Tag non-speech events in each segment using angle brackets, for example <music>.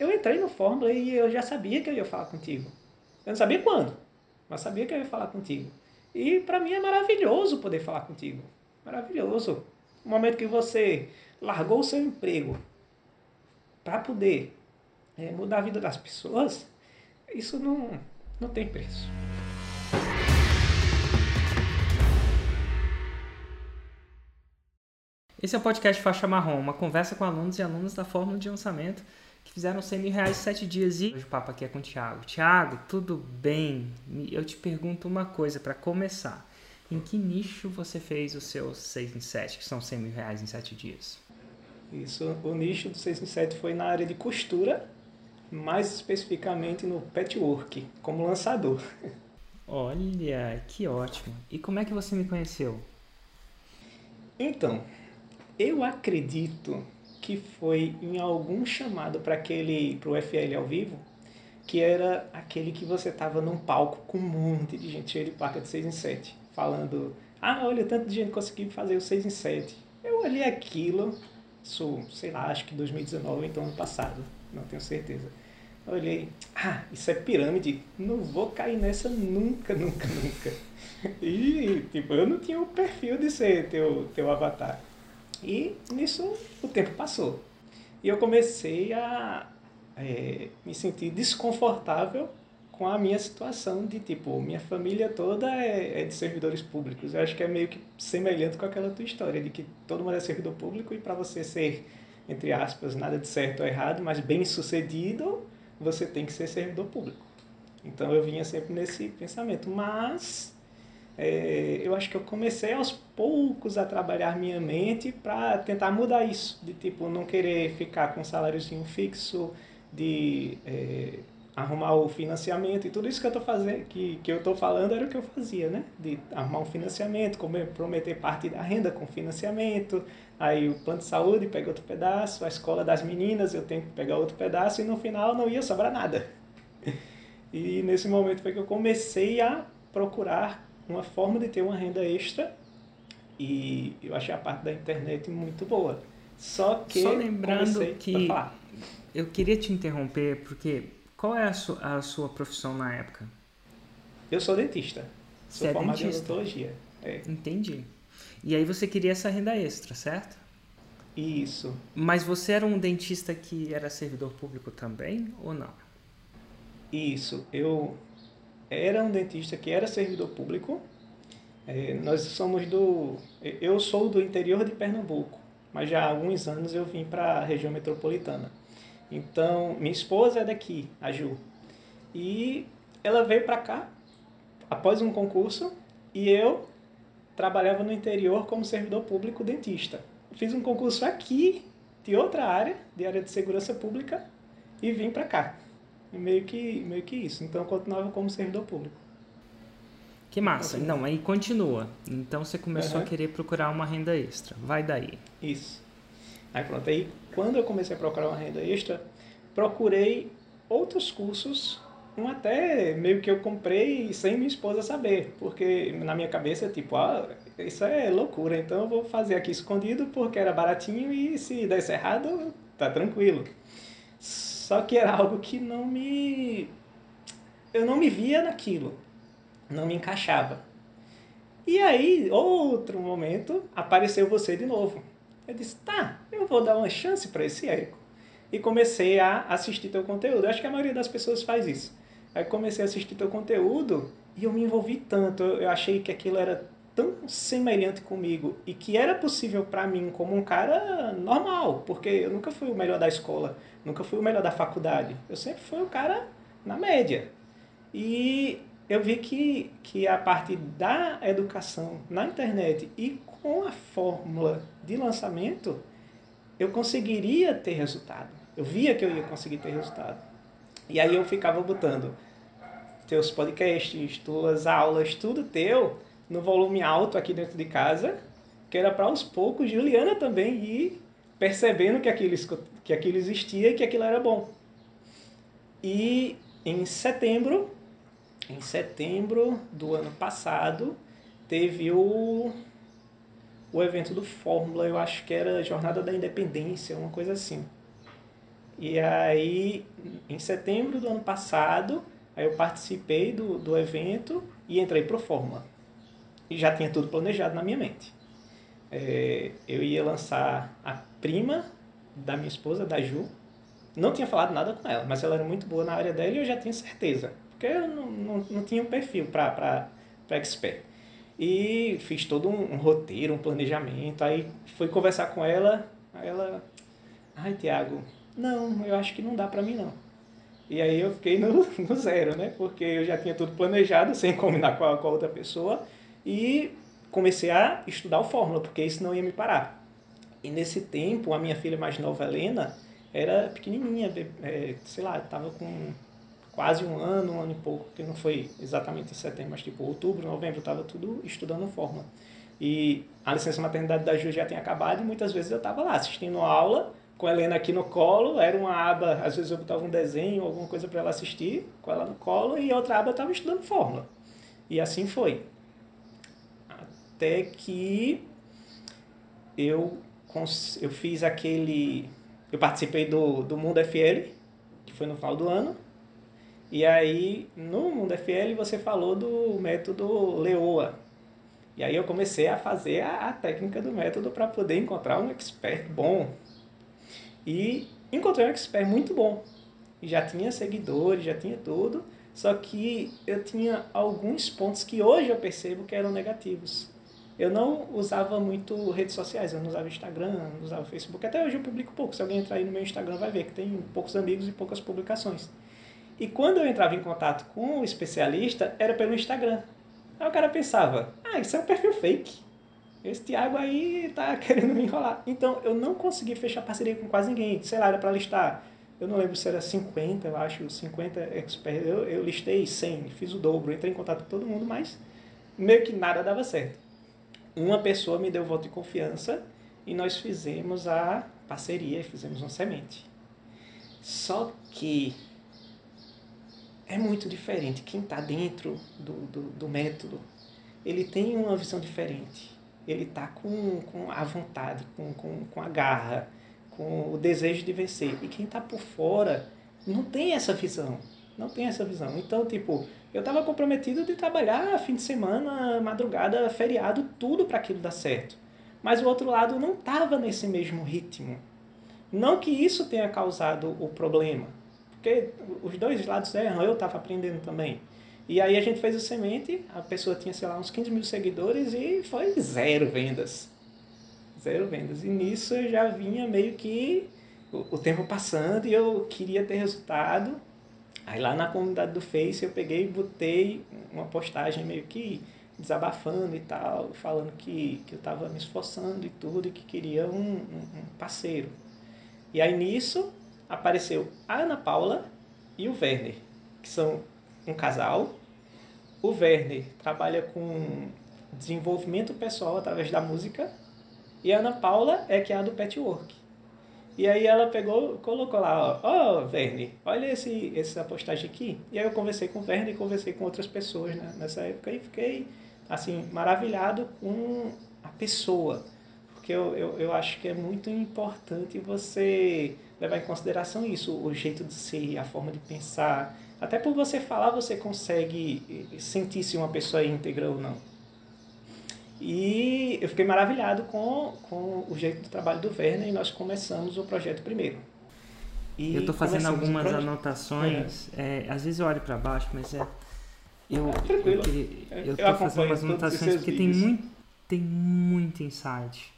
eu entrei no Fórmula e eu já sabia que eu ia falar contigo. Eu não sabia quando, mas sabia que eu ia falar contigo. E para mim é maravilhoso poder falar contigo. Maravilhoso. O momento que você largou o seu emprego para poder é, mudar a vida das pessoas, isso não, não tem preço. Esse é o podcast Faixa Marrom, uma conversa com alunos e alunas da Fórmula de Lançamento que fizeram 100 mil reais em 7 dias. E hoje o papo aqui é com o Thiago. Thiago, tudo bem? Eu te pergunto uma coisa para começar. Em que nicho você fez os seus 6 em 7, que são 100 mil reais em 7 dias? Isso, o nicho do 6 em 7 foi na área de costura, mais especificamente no patchwork, como lançador. <laughs> Olha, que ótimo. E como é que você me conheceu? Então, eu acredito que foi em algum chamado para aquele pro FL ao vivo, que era aquele que você tava num palco com um monte de gente cheia de placa de 6 em 7, falando: "Ah, olha, tanto de gente conseguiu fazer o 6 em 7". Eu olhei aquilo, isso, sei lá, acho que 2019, então ano passado, não tenho certeza. Eu olhei, ah, isso é pirâmide, não vou cair nessa nunca, nunca, nunca. <laughs> E, tipo, eu não tinha o perfil de ser teu, teu avatar. E nisso o tempo passou. E eu comecei a é, me sentir desconfortável com a minha situação de tipo, minha família toda é, é, de servidores públicos. Eu acho que é meio que semelhante com aquela tua história de que todo mundo é servidor público e para você ser, entre aspas, nada de certo ou errado, mas bem sucedido, você tem que ser servidor público. Então eu vinha sempre nesse pensamento. Mas é, eu acho que eu comecei aos poucos a trabalhar minha mente para tentar mudar isso, de tipo não querer ficar com um saláriozinho fixo, de é, arrumar o financiamento e tudo isso que eu tô fazendo, que, que eu tô falando era o que eu fazia, né? De arrumar um financiamento, prometer parte da renda com financiamento, aí o plano de saúde pega outro pedaço, a escola das meninas eu tenho que pegar outro pedaço e no final não ia sobrar nada. <laughs> E nesse momento foi que eu comecei a procurar uma forma de ter uma renda extra e eu achei a parte da internet muito boa. Só que só lembrando que eu queria te interromper porque qual é a sua, a sua profissão na época? Eu sou dentista. Sou é formado dentista? em odontologia. É. Entendi. E aí você queria essa renda extra, certo? Isso. Mas você era um dentista que era servidor público também ou não? Isso. Eu era um dentista que era servidor público. É, nós somos do. Eu sou do interior de Pernambuco, mas já há alguns anos eu vim para a região metropolitana. Então, minha esposa é daqui, a Ju. E ela veio para cá após um concurso e eu trabalhava no interior como servidor público dentista. Fiz um concurso aqui de outra área, de área de segurança pública, e vim para cá. E meio que, meio que isso. Então eu continuava como servidor público. Que massa. Então, Não, aí continua. Então você começou uhum. a querer procurar uma renda extra. Vai daí. Isso. Aí pronto. Aí quando eu comecei a procurar uma renda extra, procurei outros cursos, um até meio que eu comprei sem minha esposa saber, porque na minha cabeça, tipo, ah, isso é loucura, então eu vou fazer aqui escondido porque era baratinho e se desse errado, tá tranquilo. Só que era algo que não me. Eu não me via naquilo. Não me encaixava. E aí, outro momento, apareceu você de novo. Eu disse, tá, eu vou dar uma chance para esse Érico. E comecei a assistir teu conteúdo. Eu acho que a maioria das pessoas faz isso. Aí comecei a assistir teu conteúdo e eu me envolvi tanto. Eu achei que aquilo era tão semelhante comigo e que era possível para mim como um cara normal, porque eu nunca fui o melhor da escola, nunca fui o melhor da faculdade. Eu sempre fui o cara na média. E eu vi que, que a parte da educação na internet e com a fórmula de lançamento, eu conseguiria ter resultado. Eu via que eu ia conseguir ter resultado. E aí eu ficava botando teus podcasts, tuas aulas, tudo teu no volume alto aqui dentro de casa, que era para aos poucos Juliana também ir percebendo que aquilo, que aquilo existia e que aquilo era bom. E em setembro, em setembro do ano passado, teve o, o evento do Fórmula, eu acho que era Jornada da Independência, uma coisa assim. E aí, em setembro do ano passado, aí eu participei do, do evento e entrei pro Forma. E já tinha tudo planejado na minha mente. É, eu ia lançar a prima da minha esposa, da Ju. Não tinha falado nada com ela, mas ela era muito boa na área dela e eu já tinha certeza. Porque eu não, não, não tinha um perfil para expert. E fiz todo um, um, roteiro, um planejamento. Aí fui conversar com ela. Aí ela, ai Tiago, não, eu acho que não dá para mim não. E aí eu fiquei no, <laughs> no, zero, né? Porque eu já tinha tudo planejado, sem combinar com a, com a outra pessoa. E comecei a estudar o Fórmula, porque isso não ia me parar. E nesse tempo, a minha filha mais nova, Helena, era pequenininha, é, sei lá, estava com quase um ano, um ano e pouco, que não foi exatamente em setembro, mas tipo outubro, novembro, estava tudo estudando Fórmula. E a licença maternidade da Ju já tinha acabado e muitas vezes eu estava lá assistindo aula, com a Helena aqui no colo, era uma aba, às vezes eu botava um desenho, alguma coisa para ela assistir, com ela no colo, e outra aba eu estava estudando Fórmula. E assim foi até que eu, eu fiz aquele. Eu participei do, do Mundo FL, que foi no final do ano. E aí, no Mundo FL, você falou do método Leoa. E aí eu comecei a fazer a, a técnica do método para poder encontrar um expert bom. E encontrei um expert muito bom. Já tinha seguidores, já tinha tudo. Só que eu tinha alguns pontos que hoje eu percebo que eram negativos. Eu não usava muito redes sociais, eu não usava Instagram, não usava Facebook. Até hoje eu publico pouco. Se alguém entrar aí no meu Instagram vai ver que tem poucos amigos e poucas publicações. E quando eu entrava em contato com o especialista, era pelo Instagram. Aí o cara pensava, ah, isso é um perfil fake. Esse Thiago aí tá <laughs> querendo me enrolar. Então eu não consegui fechar parceria com quase ninguém. Sei lá, era para listar, eu não lembro se era 50, eu acho, 50 experts. Eu, eu listei 100, fiz o dobro, entrei em contato com todo mundo, mas meio que nada dava certo uma pessoa me deu voto de confiança e nós fizemos a parceria, fizemos uma semente. Só que é muito diferente. Quem está dentro do, do, do, método, ele tem uma visão diferente. Ele está com, com a vontade, com, com, com a garra, com o desejo de vencer. E quem está por fora não tem essa visão. Não tem essa visão. Então, tipo, eu estava comprometido de trabalhar fim de semana, madrugada, feriado, tudo para aquilo dar certo. Mas o outro lado não estava nesse mesmo ritmo. Não que isso tenha causado o problema, porque os dois lados erram, eu estava aprendendo também. E aí a gente fez o semente, a pessoa tinha, sei lá, uns 15 mil seguidores e foi zero vendas. Zero vendas. E nisso eu já vinha meio que o, o tempo passando e eu queria ter resultado Aí lá na comunidade do Face eu peguei e botei uma postagem meio que desabafando e tal, falando que, que eu estava me esforçando e tudo e que queria um, um, um, parceiro. E aí nisso apareceu a Ana Paula e o Werner, que são um casal. O Werner trabalha com desenvolvimento pessoal através da música e a Ana Paula é que é a do patchwork. E aí ela pegou, colocou lá, ó, oh, Verne, olha esse, essa postagem aqui. E aí eu conversei com o Verne e conversei com outras pessoas né, nessa época e fiquei, assim, maravilhado com a pessoa. Porque eu, eu, eu acho que é muito importante você levar em consideração isso, o jeito de ser, a forma de pensar. Até por você falar, você consegue sentir se uma pessoa é íntegra ou não. E eu fiquei maravilhado com, com o jeito do trabalho do Werner e nós começamos o projeto primeiro. E eu estou fazendo algumas anotações, é. É, às vezes eu olho para baixo, mas é. Eu, estou fazendo umas anotações porque tem muito, tem muito insight.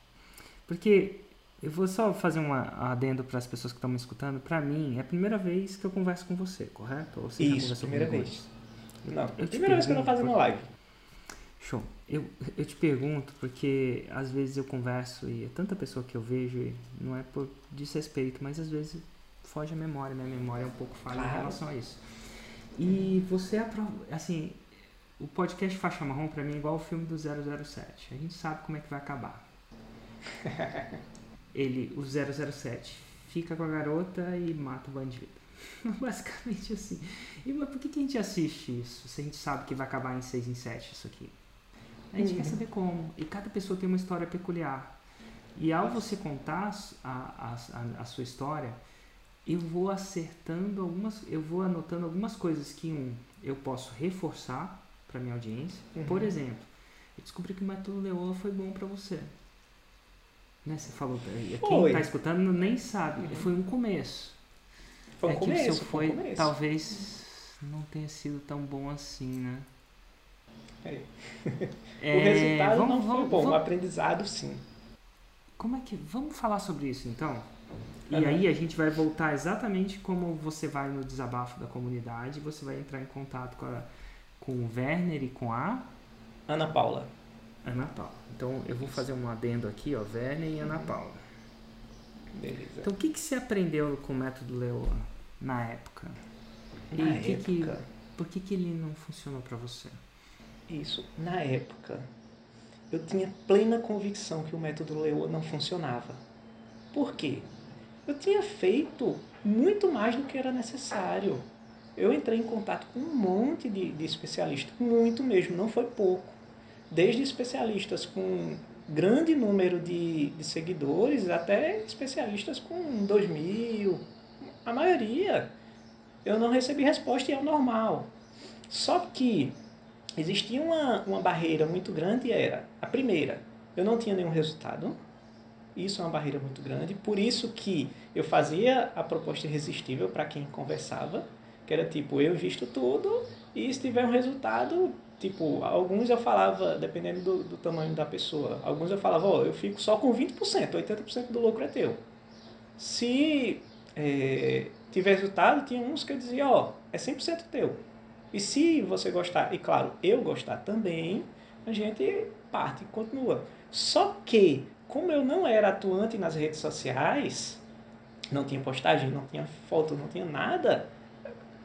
Porque eu vou só fazer um adendo para as pessoas que estão me escutando. Para mim, é a primeira vez que eu converso com você, correto? Ou você Isso, primeira vez. Não, eu primeira vez que eu não faço uma live. Show. Eu, eu te pergunto porque às vezes eu converso e é tanta pessoa que eu vejo e não é por desrespeito, mas às vezes foge a memória, minha memória é um pouco falha claro. em relação a isso. E você aprova, assim, o podcast Faixa Marrom para mim é igual o filme do 007. A gente sabe como é que vai acabar. <laughs> Ele, o 007, fica com a garota e mata o bandido. <laughs> Basicamente assim. E mas por que, que a gente assiste isso se a gente sabe que vai acabar em 6 em 7 isso aqui? A gente uhum. quer saber como. E cada pessoa tem uma história peculiar. E ao você contar a, a, a, sua história, eu vou acertando algumas, eu vou anotando algumas coisas que um eu posso reforçar para minha audiência. Uhum. Por exemplo, eu descobri que o método Leoa foi bom para você. Né? Você falou, quem está escutando nem sabe, uhum. foi um começo. Foi um é começo, que o seu foi, foi um talvez não tenha sido tão bom assim, né? É. <laughs> é o resultado vamos, não foi vamos, bom, vamos... o aprendizado sim. Como é que. Vamos falar sobre isso então? E uhum. aí a gente vai voltar exatamente como você vai no desabafo da comunidade, você vai entrar em contato com, a, com o Werner e com a Ana Paula. Ana Paula. Então eu vou fazer um adendo aqui, ó, Werner e Ana Paula. Beleza. Então o que, que você aprendeu com o método Leoa na época? Na e época. Que, por que, que ele não funcionou para você? Isso, na época eu tinha plena convicção que o método Leoa não funcionava. Por quê? Eu tinha feito muito mais do que era necessário. Eu entrei em contato com um monte de, de especialistas, muito mesmo, não foi pouco. Desde especialistas com grande número de, de seguidores até especialistas com dois mil. A maioria eu não recebi resposta e é o normal. Só que existia uma, uma barreira muito grande e era, a primeira, eu não tinha nenhum resultado. Isso é uma barreira muito grande. Por isso que eu fazia a proposta irresistível para quem conversava, que era tipo, eu visto tudo e se tiver um resultado, tipo, alguns eu falava, dependendo do, do tamanho da pessoa, alguns eu falava, ó, oh, eu fico só com 20%, 80% do lucro é teu. Se é, tiver resultado, tinha uns que eu dizia, ó, oh, é 100% teu. E se você gostar, e claro, eu gostar também, a gente parte e continua. Só que, como eu não era atuante nas redes sociais, não tinha postagem, não tinha foto, não tinha nada,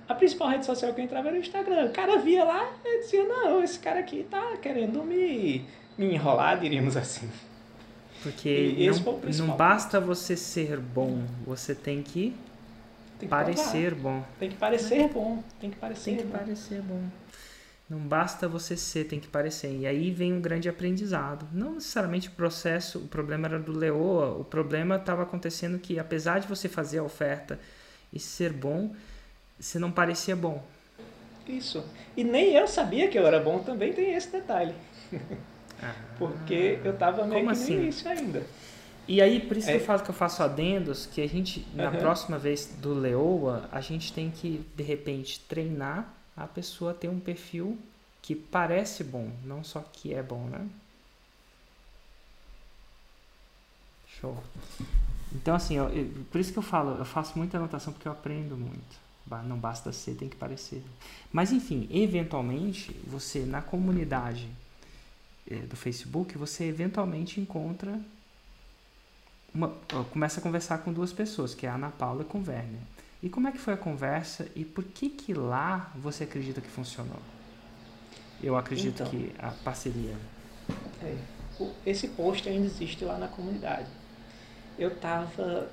a principal rede social que eu entrava era o Instagram. O cara via lá e dizia, não, esse cara aqui tá querendo me, me enrolar, diríamos assim. Porque não, não basta você ser bom, você tem que tem que parecer provar. bom. Tem que parecer bom. Tem que parecer Tem que bom. parecer bom. Não basta você ser, tem que parecer. E aí vem um grande aprendizado. Não necessariamente o processo, o problema era do Leoa, o problema estava acontecendo que, apesar de você fazer a oferta e ser bom, você não parecia bom. Isso. E nem eu sabia que eu era bom, também tem esse detalhe. Ah, <laughs> Porque eu estava meio que assim? no início ainda. E aí, por isso é. que eu falo que eu faço adendos, que a gente, na uhum. próxima vez do Leoa, a gente tem que, de repente, treinar a pessoa a ter um perfil que parece bom, não só que é bom, né? Show. Então, assim, eu, eu, por isso que eu falo, eu faço muita anotação porque eu aprendo muito. Não basta ser, tem que parecer. Mas, enfim, eventualmente, você na comunidade eh, do Facebook, você eventualmente encontra uma, começa a conversar com duas pessoas, que é a Ana Paula e com o Werner. E como é que foi a conversa e por que que lá você acredita que funcionou? Eu acredito então, que a parceria. É, esse post ainda existe lá na comunidade. Eu estava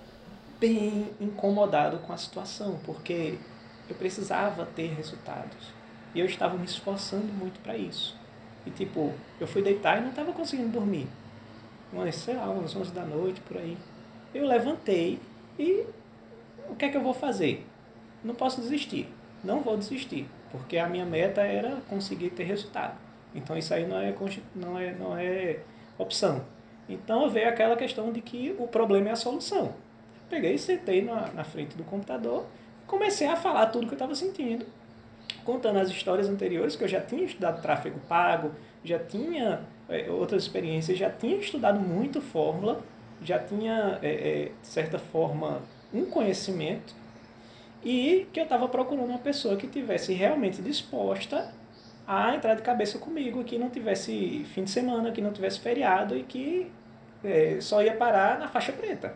bem incomodado com a situação, porque eu precisava ter resultados. E eu estava me esforçando muito para isso. E tipo, eu fui deitar e não estava conseguindo dormir umas, sei lá, umas 11 da noite, por aí. Eu levantei e o que é que eu vou fazer? Não posso desistir. Não vou desistir, porque a minha meta era conseguir ter resultado. Então isso aí não é, não é, não é opção. Então veio aquela questão de que o problema é a solução. Peguei, sentei na, na frente do computador, comecei a falar tudo que eu estava sentindo, contando as histórias anteriores, que eu já tinha estudado tráfego pago, já tinha outras experiências, já tinha estudado muito fórmula, já tinha, é, é, de certa forma, um conhecimento e que eu estava procurando uma pessoa que tivesse realmente disposta a entrar de cabeça comigo, que não tivesse fim de semana, que não tivesse feriado e que é, só ia parar na faixa preta.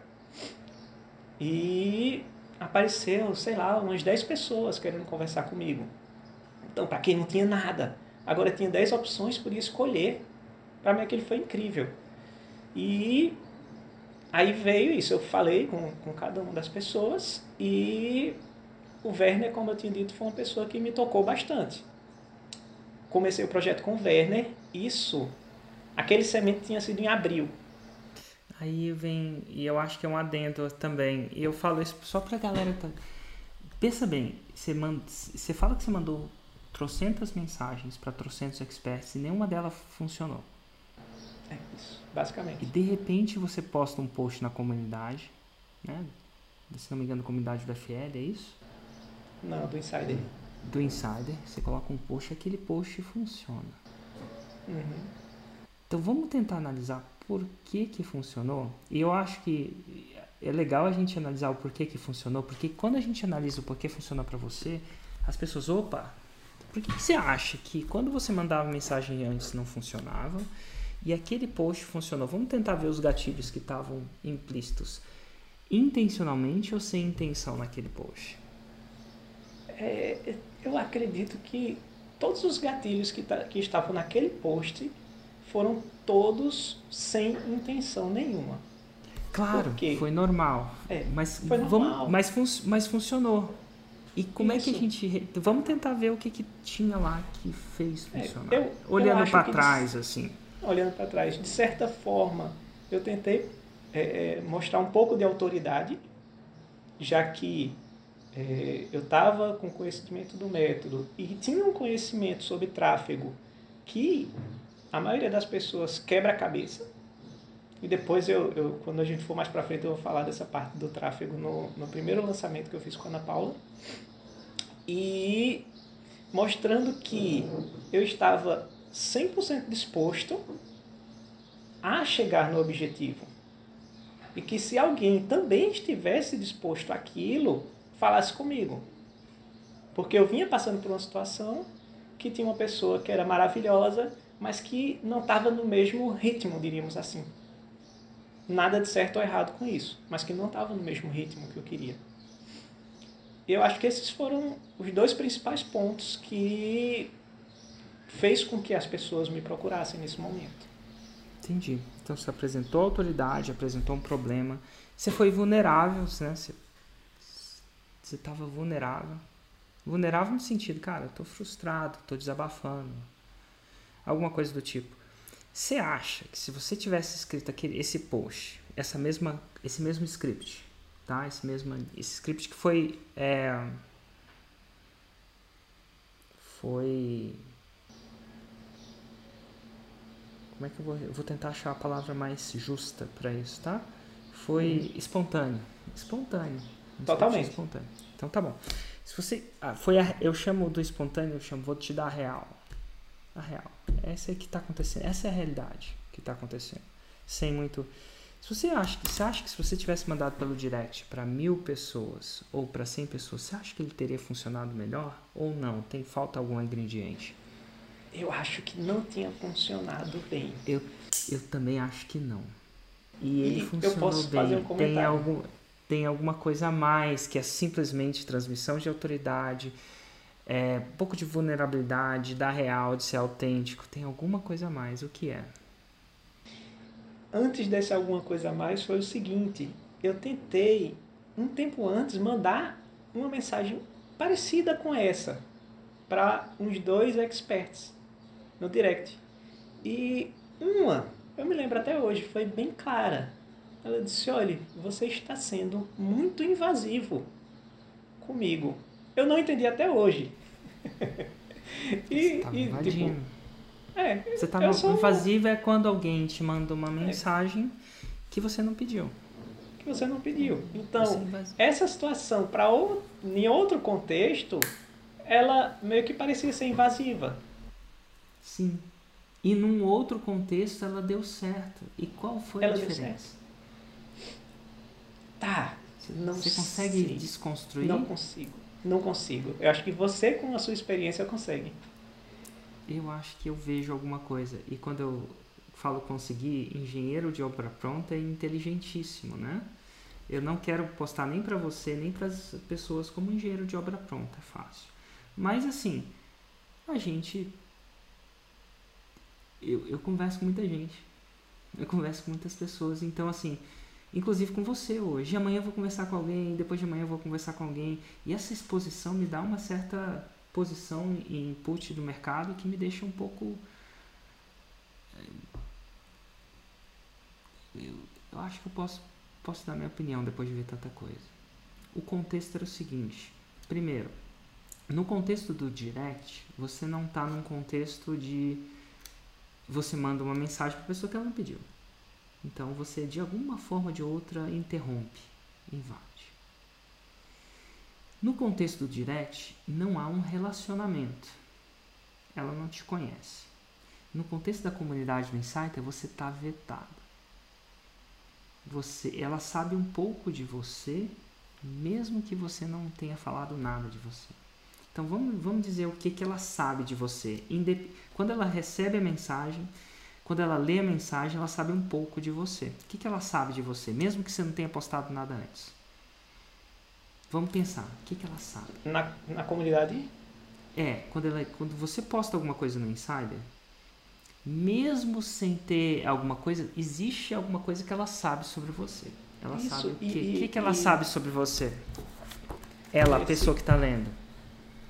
E apareceu, sei lá, umas 10 pessoas querendo conversar comigo. Então, para quem não tinha nada, agora tinha 10 opções, podia escolher para mim aquilo foi incrível. E aí veio isso, eu falei com, com cada uma das pessoas e o Werner, como eu tinha dito, foi uma pessoa que me tocou bastante. Comecei o projeto com o Werner, isso, aquele semente tinha sido em abril. aí vem, e eu acho que é um adendo também, e eu falo isso só pra galera. Tá... Pensa bem, você, manda, você fala que você mandou trocentas mensagens para trocentos experts e nenhuma delas funcionou. É isso, basicamente. E de repente você posta um post na comunidade, né? Se não me engano, comunidade do FL, é isso? Não, do Insider. Do Insider, você coloca um post e aquele post funciona. Uhum. Então vamos tentar analisar por que que funcionou. E eu acho que é legal a gente analisar o porquê que funcionou, porque quando a gente analisa o porquê funcionou para você, as pessoas, opa, por que, que você acha que quando você mandava mensagem antes não funcionava e aquele post funcionou? Vamos tentar ver os gatilhos que estavam implícitos intencionalmente ou sem intenção naquele post? É, eu acredito que todos os gatilhos que, que estavam naquele post foram todos sem intenção nenhuma. Claro, foi normal. É, mas, foi normal. Vamos, mas, fun mas funcionou. E como Isso. é que a gente. Vamos tentar ver o que, que tinha lá que fez é, funcionar. É, eu, olhando para trás, assim. Olhando para trás. De certa forma, eu tentei é, é mostrar um pouco de autoridade, já que é, eu estava com conhecimento do método e tinha um conhecimento sobre tráfego que a maioria das pessoas quebra a cabeça. E depois, eu, eu quando a gente for mais para frente, eu vou falar dessa parte do tráfego no, no primeiro lançamento que eu fiz com a Ana Paula. E mostrando que eu estava 100% disposto a chegar no objetivo. E que se alguém também estivesse disposto àquilo, falasse comigo. Porque eu vinha passando por uma situação que tinha uma pessoa que era maravilhosa, mas que não estava no mesmo ritmo, diríamos assim. Nada de certo ou errado com isso, mas que não estava no mesmo ritmo que eu queria. Eu acho que esses foram os dois principais pontos que fez com que as pessoas me procurassem nesse momento. Entendi. Então você apresentou autoridade, apresentou um problema, você foi vulnerável, né? Você estava vulnerável. Vulnerável no sentido, cara, eu tô frustrado, tô desabafando. Alguma coisa do tipo. Você acha que se você tivesse escrito aquele, esse post, essa mesma, esse mesmo script, tá? Esse mesmo, esse script que foi, é, foi, como é que eu vou, eu vou tentar achar a palavra mais justa para isso, tá? Foi hum. espontâneo, espontâneo Totalmente. Espontâneo. Então tá bom. Se você. Ah, foi a, eu chamo do espontâneo, eu chamo, vou te dar a real. A real. Essa é que está acontecendo. Essa é a realidade que está acontecendo. Sem muito. Se você acha que, você acha que se você tivesse mandado pelo direct para mil pessoas ou para cem pessoas, você acha que ele teria funcionado melhor ou não? Tem falta algum ingrediente? Eu acho que não tinha funcionado bem. Eu, eu também acho que não. E ele e funcionou eu posso bem. Um. Tem algum tem alguma coisa a mais que é simplesmente transmissão de autoridade, é, um pouco de vulnerabilidade, da real, de ser autêntico. Tem alguma coisa a mais. O que é? Antes desse alguma coisa a mais foi o seguinte: eu tentei, um tempo antes, mandar uma mensagem parecida com essa para uns dois experts no direct. E uma, eu me lembro até hoje, foi bem clara. Ela disse: Olha, você está sendo muito invasivo comigo. Eu não entendi até hoje. <laughs> e, você tá e tipo, é, você tá invasivo é quando alguém te manda uma mensagem é. que você não pediu. Que você não pediu. Então, essa situação, para em outro contexto, ela meio que parecia ser invasiva. Sim. E num outro contexto ela deu certo. E qual foi ela a diferença? Tá. Não você consegue sei. desconstruir? Não consigo. Não consigo. Eu acho que você, com a sua experiência, consegue. Eu acho que eu vejo alguma coisa. E quando eu falo conseguir, engenheiro de obra pronta é inteligentíssimo, né? Eu não quero postar nem para você, nem para as pessoas como engenheiro de obra pronta, é fácil. Mas assim, a gente. Eu, eu converso com muita gente. Eu converso com muitas pessoas. Então, assim, inclusive com você hoje. Amanhã eu vou conversar com alguém, depois de amanhã eu vou conversar com alguém. E essa exposição me dá uma certa posição e input do mercado que me deixa um pouco. Eh, Eu acho que eu posso, posso dar minha opinião depois de ver tanta coisa. O contexto era o seguinte: primeiro, no contexto do direct, você não está num contexto de você manda uma mensagem para a pessoa que ela não pediu. Então você de alguma forma ou de outra interrompe, invade. No contexto do direct, não há um relacionamento. Ela não te conhece. No contexto da comunidade do Insider, você está vetado. Você, ela sabe um pouco de você, mesmo que você não tenha falado nada de você. Então vamos, vamos dizer o que, que ela sabe de você. Quando ela recebe a mensagem, quando ela lê a mensagem, ela sabe um pouco de você. O que, que ela sabe de você, mesmo que você não tenha postado nada antes? Vamos pensar, o que, que ela sabe? Na, na comunidade? É, quando, ela, quando você posta alguma coisa no Insider, mesmo sem ter alguma coisa, existe alguma coisa que ela sabe sobre você. Ela Isso, sabe o quê? O que, que ela e... sabe sobre você? Ela, a pessoa que está lendo.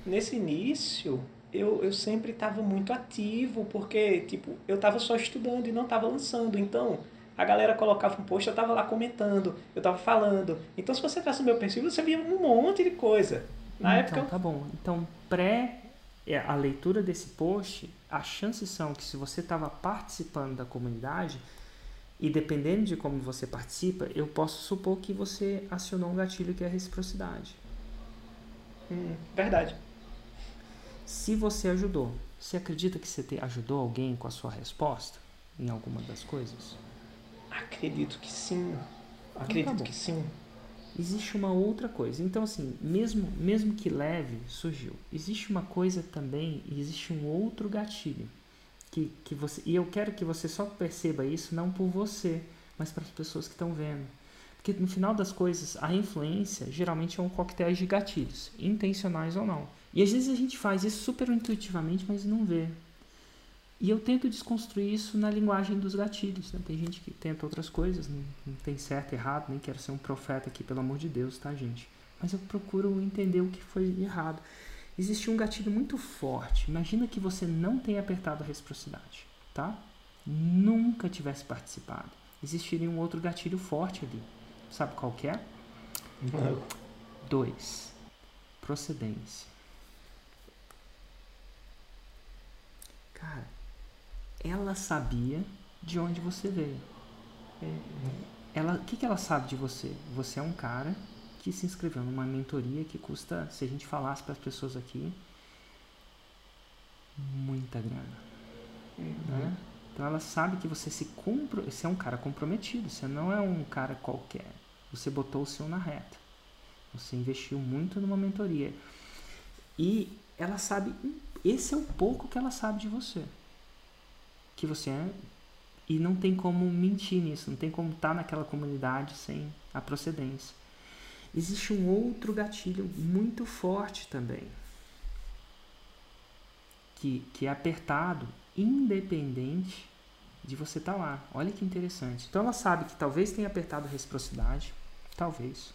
Nesse início, eu, eu sempre estava muito ativo, porque tipo, eu estava só estudando e não estava lançando. Então, a galera colocava um post, eu estava lá comentando, eu estava falando. Então, se você entrasse no meu perfil, você via um monte de coisa. Na então, época. Tá bom. Então, pré é, a leitura desse post, as chances são que se você estava participando da comunidade, e dependendo de como você participa, eu posso supor que você acionou um gatilho que é a reciprocidade. Hum, verdade. Se você ajudou, você acredita que você ajudou alguém com a sua resposta em alguma das coisas? Acredito que sim. Então Acredito tá que sim existe uma outra coisa. Então, assim, mesmo, mesmo que leve, surgiu. Existe uma coisa também, existe um outro gatilho. Que, que você, e eu quero que você só perceba isso não por você, mas para as pessoas que estão vendo. Porque no final das coisas, a influência geralmente é um coquetel de gatilhos, intencionais ou não. E às vezes a gente faz isso super intuitivamente, mas não vê. E eu tento desconstruir isso na linguagem dos gatilhos. Né? Tem gente que tenta outras coisas, não, não tem certo e errado, nem quero ser um profeta aqui, pelo amor de Deus, tá, gente? Mas eu procuro entender o que foi errado. Existe um gatilho muito forte. Imagina que você não tenha apertado a reciprocidade, tá? Nunca tivesse participado. Existiria um outro gatilho forte ali. Sabe qual que é? Não. Dois. Procedência. Cara, ela sabia de onde você veio. Ela, o que, que ela sabe de você? Você é um cara que se inscreveu numa mentoria que custa, se a gente falasse para as pessoas aqui, muita grana. Uhum. Né? Então ela sabe que você se compro, você é um cara comprometido, você não é um cara qualquer. Você botou o seu na reta. Você investiu muito numa mentoria. E ela sabe, esse é o pouco que ela sabe de você que você é e não tem como mentir nisso, não tem como estar tá naquela comunidade sem a procedência. Existe um outro gatilho muito forte também, que, que é apertado independente de você estar tá lá. Olha que interessante. Então ela sabe que talvez tenha apertado reciprocidade, talvez.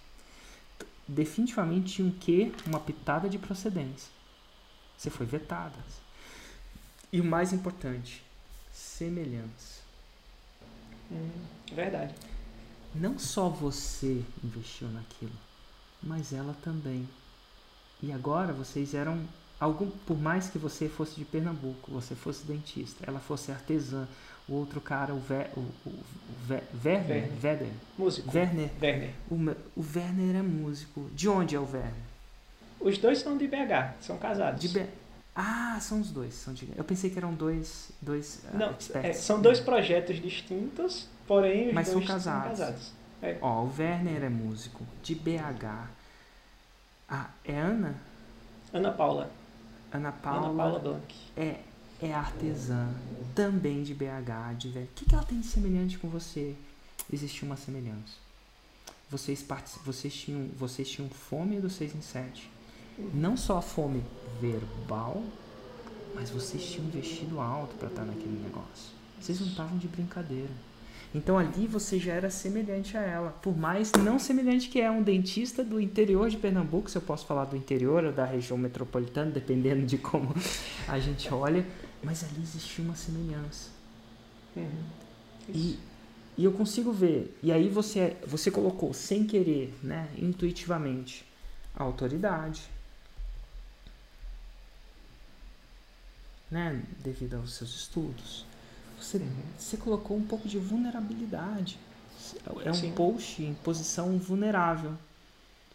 Definitivamente tinha um quê? Uma pitada de procedência. Você foi vetada. E o mais importante, semelhança. Hum, verdade. Não só você investiu naquilo, mas ela também. E agora vocês eram algum, por mais que você fosse de Pernambuco, você fosse dentista, ela fosse artesã, o outro cara, o, Ver, o, o, o Ver, Werner, Werner, músico, Werner, Werner. O, o Werner é músico. De onde é o Werner? Os dois são de BH, são casados. De BH. Ah, são os dois. São de... Eu pensei que eram dois, dois uh, Não, é, são dois projetos distintos, porém os Mas dois são casados. São casados. É. Ó, o Werner é músico, de BH. Ah, é Ana? Ana Paula. Ana Paula. Ana Paula Blanc. É, é artesã, também de BH, de O que, que ela tem de semelhante com você? Existe uma semelhança. Vocês, vocês, tinham, vocês tinham fome do 6 em 7 não só a fome verbal, mas vocês tinham investido alto para estar tá naquele negócio. Vocês não estavam de brincadeira. Então ali você já era semelhante a ela. Por mais não semelhante que é um dentista do interior de Pernambuco, se eu posso falar do interior ou da região metropolitana, dependendo de como a gente olha, mas ali existia uma semelhança. Uhum. E E eu consigo ver. E aí você, você colocou sem querer, né, intuitivamente, a autoridade, né, devido aos seus estudos. Você, você colocou um pouco de vulnerabilidade. É um Sim. post em posição vulnerável.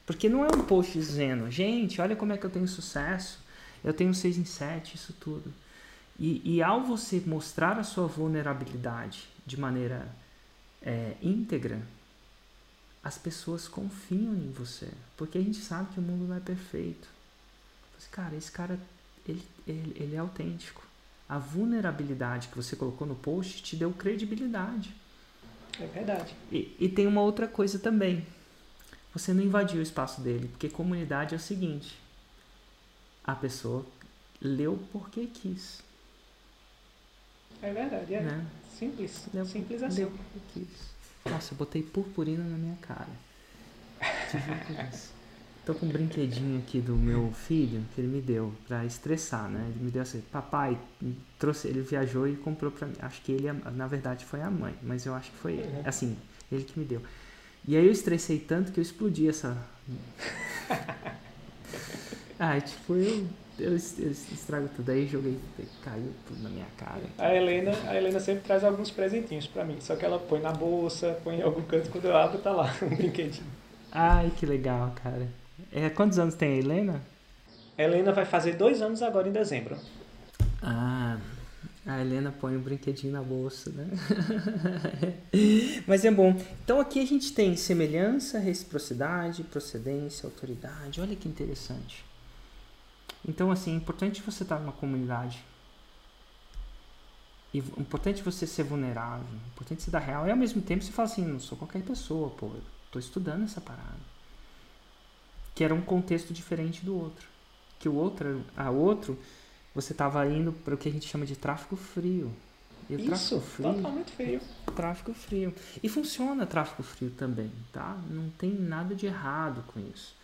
Porque não é um post dizendo, gente, olha como é que eu tenho sucesso, eu tenho 6 em 7, isso tudo. E, e ao você mostrar a sua vulnerabilidade de maneira é, íntegra, as pessoas confiam em você. Porque a gente sabe que o mundo não é perfeito. Mas, cara, esse cara, ele, ele, ele é autêntico. A vulnerabilidade que você colocou no post te deu credibilidade. É verdade. E, e tem uma outra coisa também. Você não invadiu o espaço dele, porque comunidade é o seguinte: a pessoa leu porque quis. É verdade, é. Né? Simples. Leu, Simples assim. Leu porque quis. Nossa, eu botei purpurina na minha cara. <laughs> Tô com um brinquedinho aqui do meu filho que ele me deu pra estressar, né? Ele me deu assim, papai, trouxe, ele viajou e comprou pra mim. Acho que ele, na verdade, foi a mãe, mas eu acho que foi ele. Uhum. Assim, ele que me deu. E aí eu estressei tanto que eu explodi essa. <laughs> ah, tipo, eu, eu, eu estrago tudo. Aí joguei, caiu tudo na minha cara. A Helena, a Helena sempre traz alguns presentinhos pra mim. Só que ela põe na bolsa, põe em algum canto, quando eu abro tá lá <laughs> um brinquedinho. Ai, que legal, cara. É, quantos anos tem a Helena? A Helena vai fazer dois anos agora em dezembro. Ah, a Helena põe um brinquedinho na bolsa, né? <laughs> Mas é bom. Então aqui a gente tem semelhança, reciprocidade, procedência, autoridade. Olha que interessante. Então, assim, é importante você estar numa comunidade. E importante você ser vulnerável, importante você dar real. E ao mesmo tempo você fala assim, não sou qualquer pessoa, pô, eu tô estudando essa parada que era um contexto diferente do outro. Que o outro, a outro, você estava indo para o que a gente chama de tráfico frio. E o Isso, frio, totalmente frio. Tráfico frio. E funciona tráfico frio também, tá? Não tem nada de errado com isso.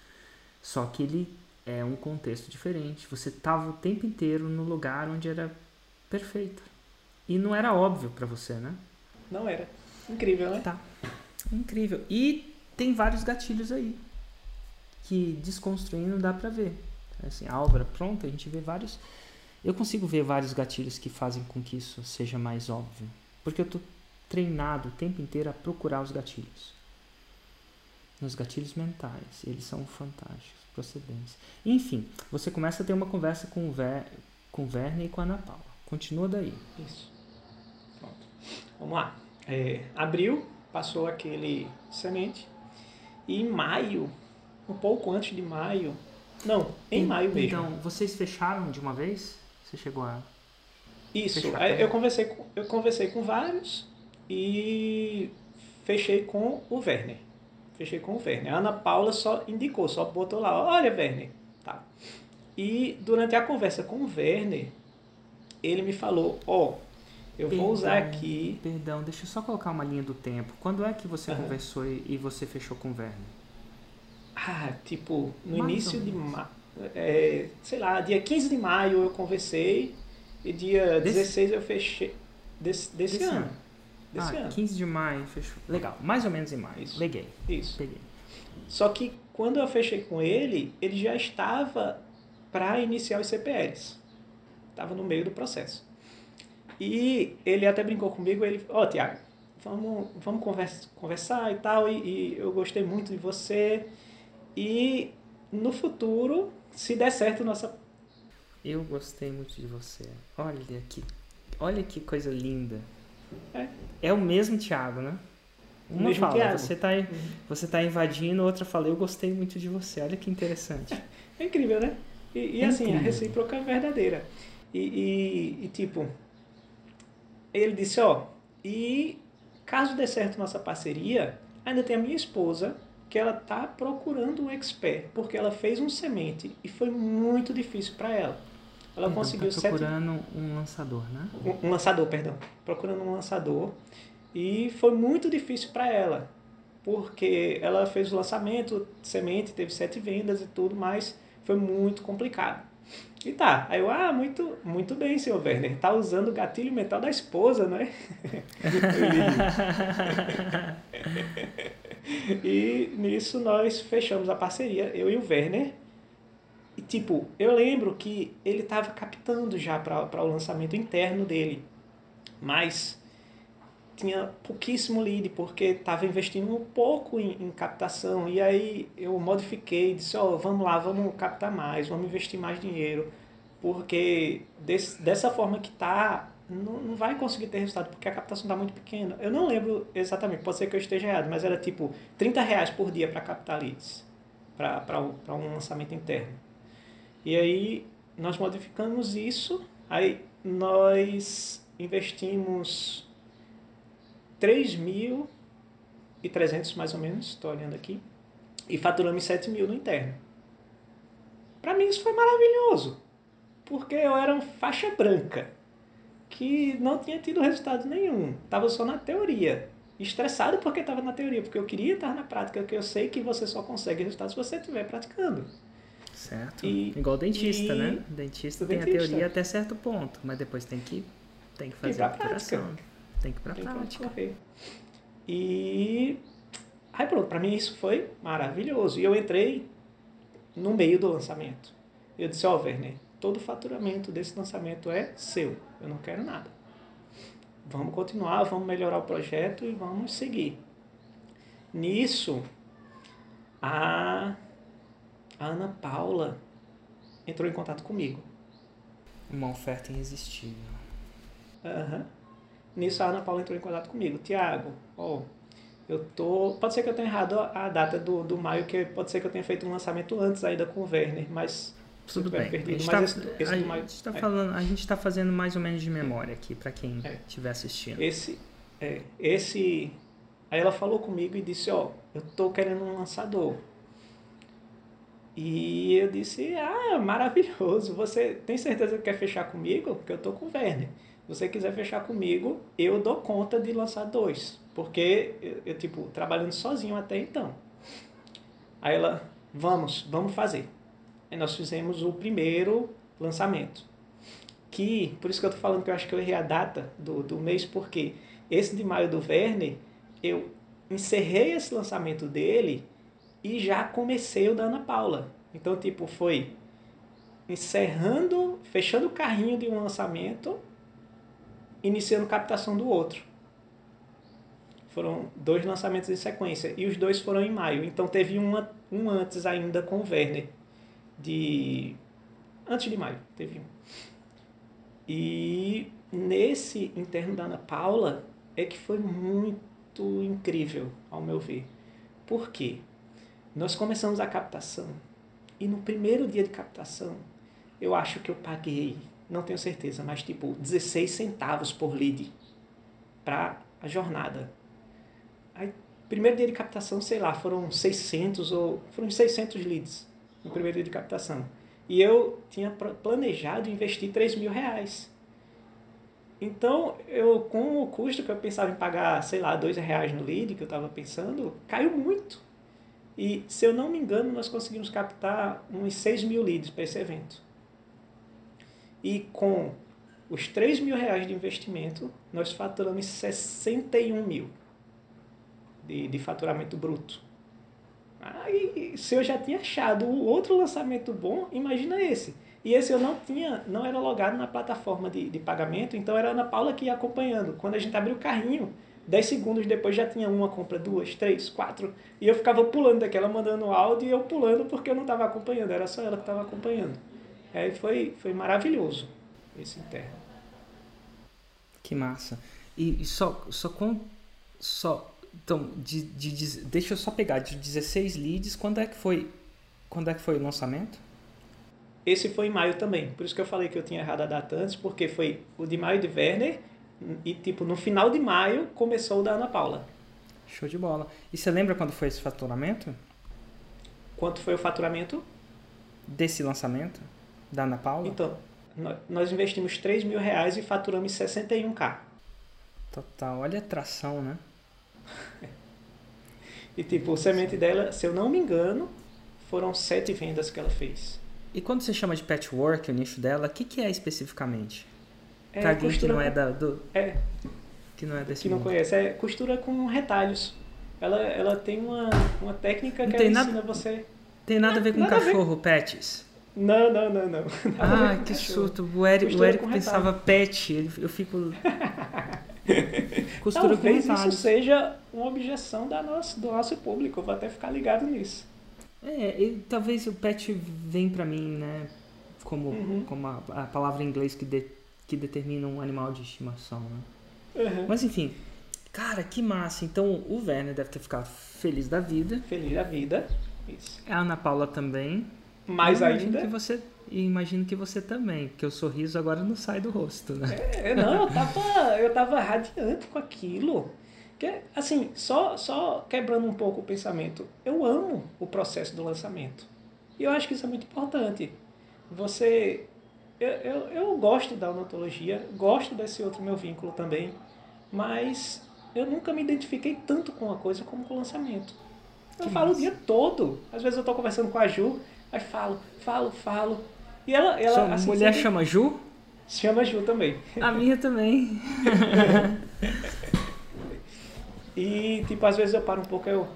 Só que ele é um contexto diferente. Você estava o tempo inteiro no lugar onde era perfeito. E não era óbvio para você, né? Não era. Incrível, né? Tá. Incrível. E tem vários gatilhos aí que desconstruindo dá para ver. Assim, a obra pronta, a gente vê vários. Eu consigo ver vários gatilhos que fazem com que isso seja mais óbvio. Porque eu estou treinado o tempo inteiro a procurar os gatilhos. Nos gatilhos mentais, eles são fantásticos, procedência. Enfim, você começa a ter uma conversa com o, Ver, com o Werner e com a Ana Paula. Continua daí. Isso. Pronto. Vamos lá. É, abril, passou aquele semente. E em maio, um pouco antes de maio. Não, em e, maio mesmo. Então, vocês fecharam de uma vez? Você chegou a. Isso, eu conversei, com, eu conversei com vários e fechei com o Werner. Fechei com o Werner. A Ana Paula só indicou, só botou lá, olha, Werner. Tá. E durante a conversa com o Werner, ele me falou, ó, oh, eu perdão, vou usar aqui. Perdão, deixa eu só colocar uma linha do tempo. Quando é que você uhum. conversou e, e você fechou com o Werner? Ah, tipo, no início de maio. É, sei lá, dia 15 de maio eu conversei e dia desse, 16 eu fechei. Desse, desse, desse ano. ano. Desse ah, ano. 15 de maio, fechou. Legal, mais ou menos em maio. Isso. Leguei. Isso. Peguei. Só que quando eu fechei com ele, ele já estava para iniciar os CPLs. Estava no meio do processo. E ele até brincou comigo, ele, ó, oh, Tiago, vamos, vamos conversa, conversar e tal, e, e eu gostei muito de você e no futuro, se der certo, nossa. Eu gostei muito de você. Olha que, olha que coisa linda. É, é o mesmo Thiago, né? Uma fala, Thiago. você está uhum. você tá invadindo, outra fala, eu gostei muito de você. Olha que interessante. <laughs> É incrível, né? E, e é assim, incrível. a recíproca é verdadeira. E, e, e, tipo, ele disse, ó, e caso dê certo nossa parceria, ainda tem a minha esposa que ela está procurando um expert, porque ela fez um semente e foi muito difícil para ela. Ela então, conseguiu tá procurando sete... um lançador, né? Um, um, lançador, perdão. Procurando um lançador. E foi muito difícil para ela, porque ela fez o lançamento, semente, teve sete vendas e tudo, mas Foi muito complicado. E tá, aí eu, ah, muito, muito bem, senhor Werner, tá usando o gatilho mental da esposa, né? <laughs> e nisso nós fechamos a parceria, eu e o Werner. E tipo, eu lembro que ele tava captando já para o lançamento interno dele, mas tinha pouquíssimo lead, porque estava investindo um pouco em, em, captação. E aí eu modifiquei, disse, ó, oh, vamos lá, vamos captar mais, vamos investir mais dinheiro, porque desse, dessa forma que tá, não, não vai conseguir ter resultado, porque a captação está muito pequena. Eu não lembro exatamente, pode ser que eu esteja errado, mas era tipo 30 reais por dia para captar leads, para um lançamento interno. E aí nós modificamos isso, aí nós investimos 3.300 mais ou menos, estou olhando aqui, e faturamos 7 mil no interno. Para mim isso foi maravilhoso, porque eu era faixa branca, que não tinha tido resultado nenhum, estava só na teoria. Estressado porque estava na teoria, porque eu queria estar na prática, porque eu sei que você só consegue resultados se você estiver praticando. Certo. E, Igual dentista, e... né? Dentista tem dentista. a teoria até certo ponto, mas depois tem que, tem que fazer a operação. Tem que ir pra tem prática. E aí pronto, pra mim isso foi maravilhoso. E eu entrei no meio do lançamento. Eu disse, ó, oh, Werner, todo o faturamento desse lançamento é seu. Eu não quero nada. Vamos continuar, vamos melhorar o projeto e vamos seguir. Nisso, a, a Ana Paula entrou em contato comigo. Uma oferta irresistível. Aham. Uhum. Nisso a Ana Paula entrou em contato comigo. Tiago, ó, eu tô. Pode ser que eu tenha errado a data do, do maio, que pode ser que eu tenha feito um lançamento antes ainda com o Werner, mas. Tudo bem. Perdido, a gente está é. falando, a gente está fazendo mais ou menos de memória aqui para quem estiver é. assistindo. Esse, é, esse, aí ela falou comigo e disse, ó, eu tô querendo um lançador. E eu disse, ah, maravilhoso. Você tem certeza que quer fechar comigo? Porque eu tô com o Werner você quiser fechar comigo, eu dou conta de lançar dois. Porque eu, eu, tipo, trabalhando sozinho até então. Aí ela, vamos, vamos fazer. Aí nós fizemos o primeiro lançamento. Que, por isso que eu tô falando que eu acho que eu errei a data do, do mês, porque esse de maio do Verne, eu encerrei esse lançamento dele e já comecei o da Ana Paula. Então, tipo, foi encerrando, fechando o carrinho de um lançamento iniciando captação do outro. Foram dois lançamentos em sequência e os dois foram em maio. Então teve uma, um antes ainda com o Werner, de antes de maio, teve um. E nesse interno da Ana Paula é que foi muito incrível, ao meu ver. Por quê? Nós começamos a captação e no primeiro dia de captação eu acho que eu paguei não tenho certeza, mas tipo 16 centavos por lead para a jornada. Aí, primeiro dia de captação, sei lá, foram 600 ou foram 600 leads no primeiro dia de captação. E eu tinha planejado investir 3 mil reais. Então, eu com o custo que eu pensava em pagar, sei lá, 2 reais no lead, que eu estava pensando, caiu muito. E, se eu não me engano, nós conseguimos captar uns 6 mil leads para esse evento. E com os 3 mil reais de investimento, nós faturamos 61 mil de, de faturamento bruto. Aí, se eu já tinha achado o outro lançamento bom, imagina esse. E esse eu não tinha, não era logado na plataforma de, de pagamento, então era a Ana Paula que ia acompanhando. Quando a gente abriu o carrinho, 10 segundos depois já tinha uma compra, duas, três, quatro. E eu ficava pulando daquela, mandando áudio e eu pulando porque eu não estava acompanhando, era só ela que estava acompanhando. Aí foi, foi maravilhoso esse interno. Que massa. E, e só, só com. Só, então, de, de, de, deixa eu só pegar, de 16 leads, quando é que foi, quando é que foi o lançamento? Esse foi em maio também. Por isso que eu falei que eu tinha errado a data antes, porque foi o de maio de Werner e, tipo, no final de maio começou o da Ana Paula. Show de bola. E você lembra quando foi esse faturamento? Quanto foi o faturamento? Desse lançamento? Da Ana Paula? Então, nós investimos 3 mil reais e faturamos 61k. Total, olha a atração, né? <laughs> e tipo, o semente dela, se eu não me engano, foram sete vendas que ela fez. E quando você chama de patchwork, o nicho dela, o que, que é especificamente? É pra alguém que costura não é da, do, É, que não é desse que não mundo. conhece, é costura com retalhos. Ela, ela tem uma, uma técnica Não que tem ela nada- ensina você. Tem nada a ver com Nada cachorro, pets. Não, não, não, não. <laughs> Ah, que surto. O Érico, o Érico pensava pet. Eu fico. <laughs> Costura Talvez isso seja uma objeção da nossa, do nosso público. Eu vou até ficar ligado nisso. É, e talvez o pet vem pra mim, né? Como, Uhum. como a, a palavra em inglês que, de- que determina um animal de estimação, né? Uhum. Mas enfim, cara, que massa. Então o Werner deve ter ficado feliz da vida. Feliz da vida. Isso. A Ana Paula também. Mais eu ainda. Que você, e imagino que você também, porque o sorriso agora não sai do rosto, né? É, não, eu tava, eu tava radiante com aquilo. Que, assim, só, só quebrando um pouco o pensamento. Eu amo o processo do lançamento. E eu acho que isso é muito importante. Você. Eu, eu, eu gosto da odontologia, gosto desse outro meu vínculo também, mas eu nunca me identifiquei tanto com uma coisa como com o lançamento. Eu Que falo o dia todo. Às vezes eu tô conversando com a Ju, aí falo, falo, falo. E ela, ela Sua assim, mulher sempre- chama Ju? se chama Ju também. A minha também. <laughs> E, tipo, às vezes eu paro um pouco, eu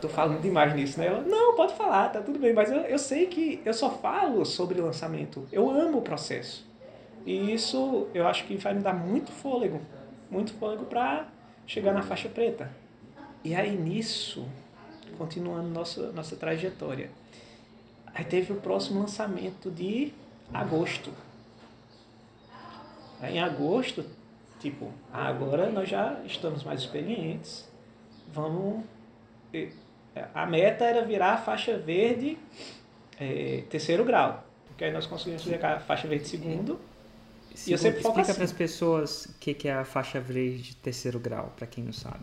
tô falando demais nisso, né? Ela, não, pode falar, tá tudo bem, mas eu, eu sei que eu só falo sobre lançamento. Eu amo o processo. E isso eu acho que vai me dar muito fôlego, muito fôlego pra chegar na faixa preta. E aí nisso, continuando nossa, nossa trajetória, aí teve o próximo lançamento de agosto. Aí em agosto, tipo, agora nós já estamos mais experientes, vamos. e- A meta era virar a faixa verde eh, terceiro grau, porque aí nós conseguimos chegar a faixa verde segundo. E eu sempre foco Explica assim. para as pessoas o que, que é a faixa verde de terceiro grau, para quem não sabe.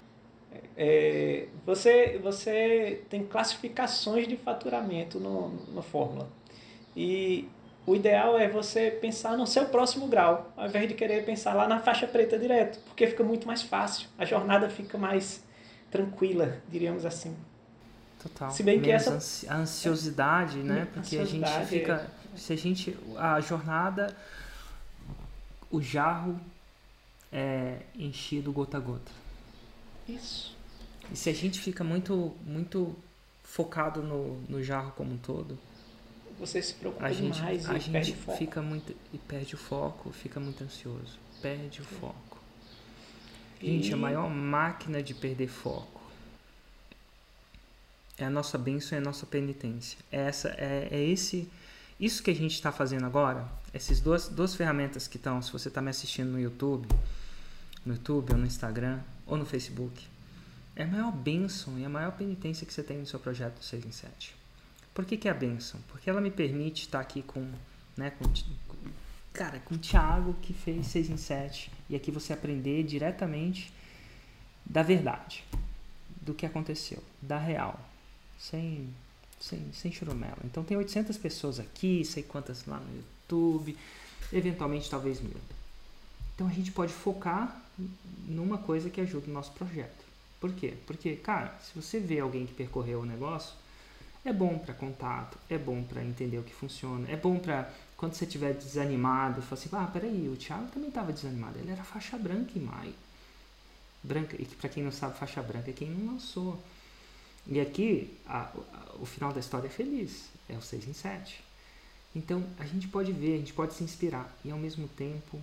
É, você, você tem classificações de faturamento no, no Fórmula. E o ideal é você pensar no seu próximo grau, ao invés de querer pensar lá na faixa preta direto, porque fica muito mais fácil. A jornada fica mais tranquila, diríamos assim. Total. Se bem que essa- ansi- a ansiosidade, né? Hum, Porque a gente ansiosidade, fica. Se a gente. A jornada. O jarro é enchido gota a gota. Isso. E se a gente fica muito, muito focado no, no jarro como um todo, Você se preocupa a gente, demais a e perde gente foco. fica muito. E perde o foco, fica muito ansioso. Perde o foco. Gente, a maior máquina de perder foco é a nossa bênção e a nossa penitência. É, essa, é, é esse. Isso que a gente está fazendo agora, essas duas, duas ferramentas que estão, se você está me assistindo no YouTube, no YouTube ou no Instagram ou no Facebook, é a maior bênção e a maior penitência que você tem no seu projeto do 6 em 7. Por que, que é a bênção? Porque ela me permite estar aqui com, né, com, com- cara, com o Thiago que fez 6 em 7 e aqui você aprender diretamente da verdade, do que aconteceu, da real, sem, sem, sem churumela. Então tem 800 pessoas aqui, sei quantas lá no YouTube, eventualmente talvez mil. Então a gente pode focar numa coisa que ajuda o nosso projeto. Por quê? Porque, cara, se você vê alguém que percorreu o negócio, é bom para contato, é bom para entender o que funciona, é bom para quando você estiver desanimado, falar assim, ah, peraí, o Thiago também estava desanimado, ele era faixa branca em maio. Branca, e que para quem não sabe, faixa branca é quem não lançou. E aqui, a- a- o final da história é feliz, é o 6 em 7. Então, a gente pode ver, a gente pode se inspirar, e ao mesmo tempo,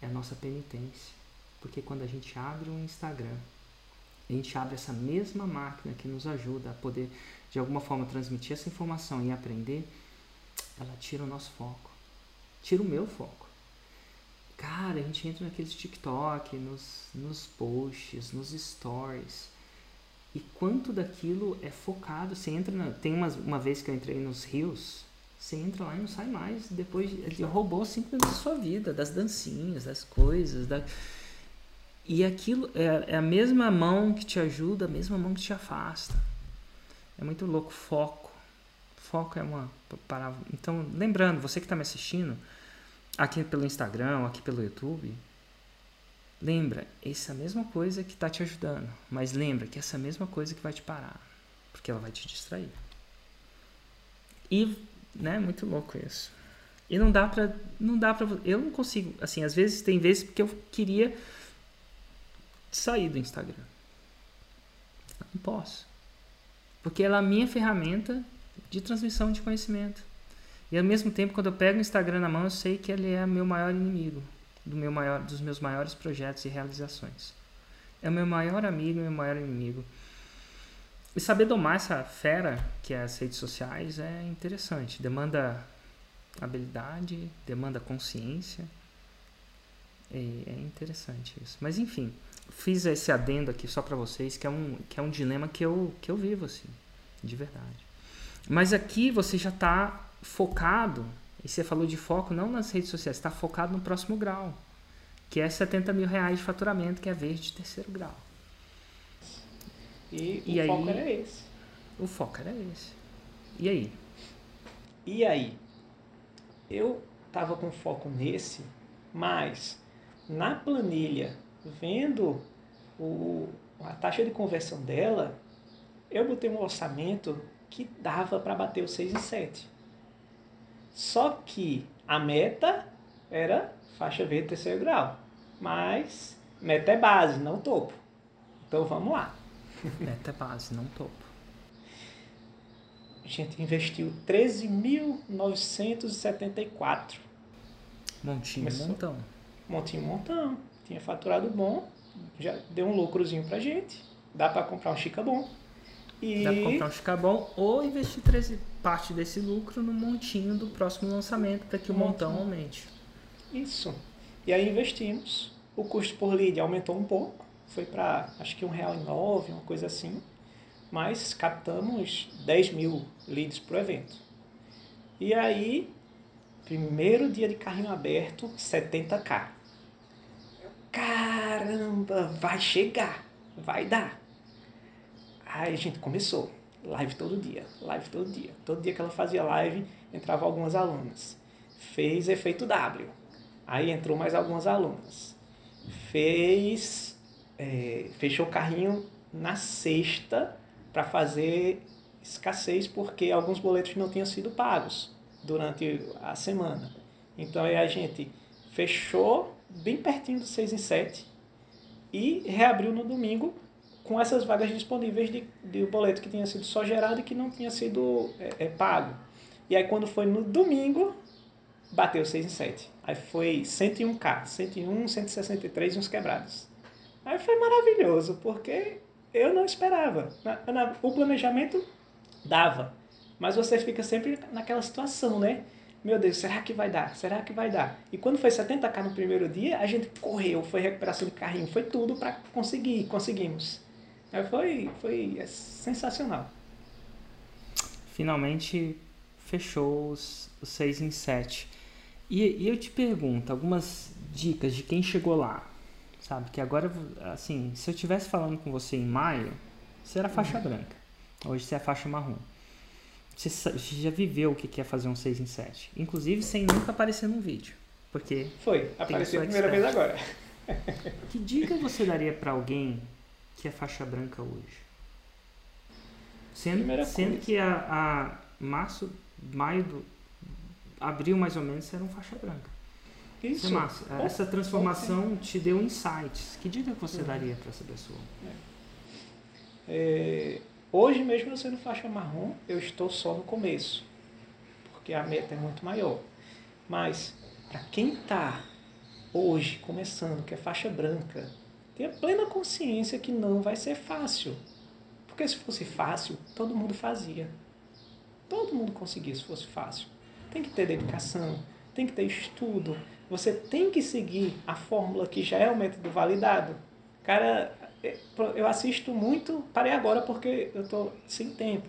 é a nossa penitência. Porque quando a gente abre um Instagram, a gente abre essa mesma máquina que nos ajuda a poder, de alguma forma, transmitir essa informação e aprender, ela tira o nosso foco. Tira o meu foco. Cara, a gente entra naqueles TikTok, nos, nos posts, nos stories. E quanto daquilo é focado? Você entra na, Tem umas, uma vez que eu entrei nos rios, você entra lá e não sai mais. Depois ele roubou cinco minutos da sua vida, das dancinhas, das coisas. Da... E aquilo é, é a mesma mão que te ajuda, a mesma mão que te afasta. É muito louco. Foco. Foco é uma palavra. Então, lembrando, você que está me assistindo, aqui pelo Instagram, aqui pelo YouTube, lembra, essa mesma coisa que está te ajudando. Mas lembra que essa mesma coisa que vai te parar. Porque ela vai te distrair. E né? Muito louco isso. E não dá pra. Não dá pra. Eu não consigo. Assim, às vezes tem vezes porque eu queria sair do Instagram. Não posso. Porque ela é a minha ferramenta de transmissão de conhecimento. E ao mesmo tempo, quando eu pego o Instagram na mão, eu sei que ele é meu maior inimigo do meu maior, dos meus maiores projetos e realizações. É o meu maior amigo e meu maior inimigo. E saber domar essa fera que é as redes sociais é interessante. Demanda habilidade, demanda consciência. E é interessante isso. Mas enfim, fiz esse adendo aqui só para vocês, que é um, que é um dilema que eu, que eu vivo, assim, de verdade. Mas aqui você já está focado, e você falou de foco não nas redes sociais, está focado no próximo grau, que é 70 mil reais de faturamento, que é verde terceiro grau. E, e o aí, foco era esse. O foco era esse. E aí? E aí? Eu tava com foco nesse, mas na planilha, vendo o, a taxa de conversão dela, eu botei um orçamento que dava para bater o 6 em 7. Só que a meta era faixa verde terceiro grau. Mas meta é base, não topo. Então vamos lá. <laughs> Meta é base, não topo. A gente investiu 13.974. Montinho, Começou. montão. Montinho, montão. Tinha faturado bom, já deu um lucrozinho pra gente. Dá para comprar um Chica bom. E... Dá pra comprar um Chica bom ou investir 13, parte desse lucro no montinho do próximo lançamento para que o montão. montão aumente. Isso. E aí investimos. O custo por lead aumentou um pouco foi para acho que um real e nove, uma coisa assim, mas captamos 10 mil leads para o evento. E aí, primeiro dia de carrinho aberto, 70k. Caramba, vai chegar, vai dar. Aí a gente começou, live todo dia, live todo dia. Todo dia que ela fazia live, entrava algumas alunas. Fez efeito W. Aí entrou mais algumas alunas. Fez é, fechou o carrinho na sexta para fazer escassez porque alguns boletos não tinham sido pagos durante a semana. Então aí a gente fechou bem pertinho do 6 em 7 e reabriu no domingo com essas vagas disponíveis de, de boleto que tinha sido só gerado e que não tinha sido é, é, pago. E aí quando foi no domingo, bateu 6 em 7. Aí foi 101k, 101, 163 e uns quebrados. Aí foi maravilhoso, porque eu não esperava. Na, na, o planejamento dava, mas você fica sempre naquela situação, né? Meu Deus, será que vai dar? Será que vai dar? E quando foi 70k no primeiro dia, a gente correu, foi recuperação de carrinho, foi tudo para conseguir, conseguimos. Foi, foi é sensacional. Finalmente fechou os, os 6 em 7. E, e eu te pergunto, algumas dicas de quem chegou lá. Sabe? Que agora, assim, se eu estivesse falando com você em maio, você era faixa uhum. branca. Hoje você é faixa marrom. Você já viveu o que é fazer um 6 em 7. Inclusive sem nunca aparecer num vídeo. Porque. Foi, apareceu a primeira vez agora. Que dica você daria para alguém que é faixa branca hoje? Sendo, sendo que a, a março, maio do. abril mais ou menos, você era um faixa branca. Isso. Bom, essa transformação te deu insights. Que dica você uhum. daria para essa pessoa? É. É, hoje mesmo eu sendo faixa marrom, eu estou só no começo. Porque a meta é muito maior. Mas, para quem está hoje começando, que é faixa branca, tenha plena consciência que não vai ser fácil. Porque se fosse fácil, todo mundo fazia. Todo mundo conseguia se fosse fácil. Tem que ter dedicação, tem que ter estudo, você tem que seguir a fórmula que já é o método validado. Cara, eu assisto muito, parei agora porque eu estou sem tempo,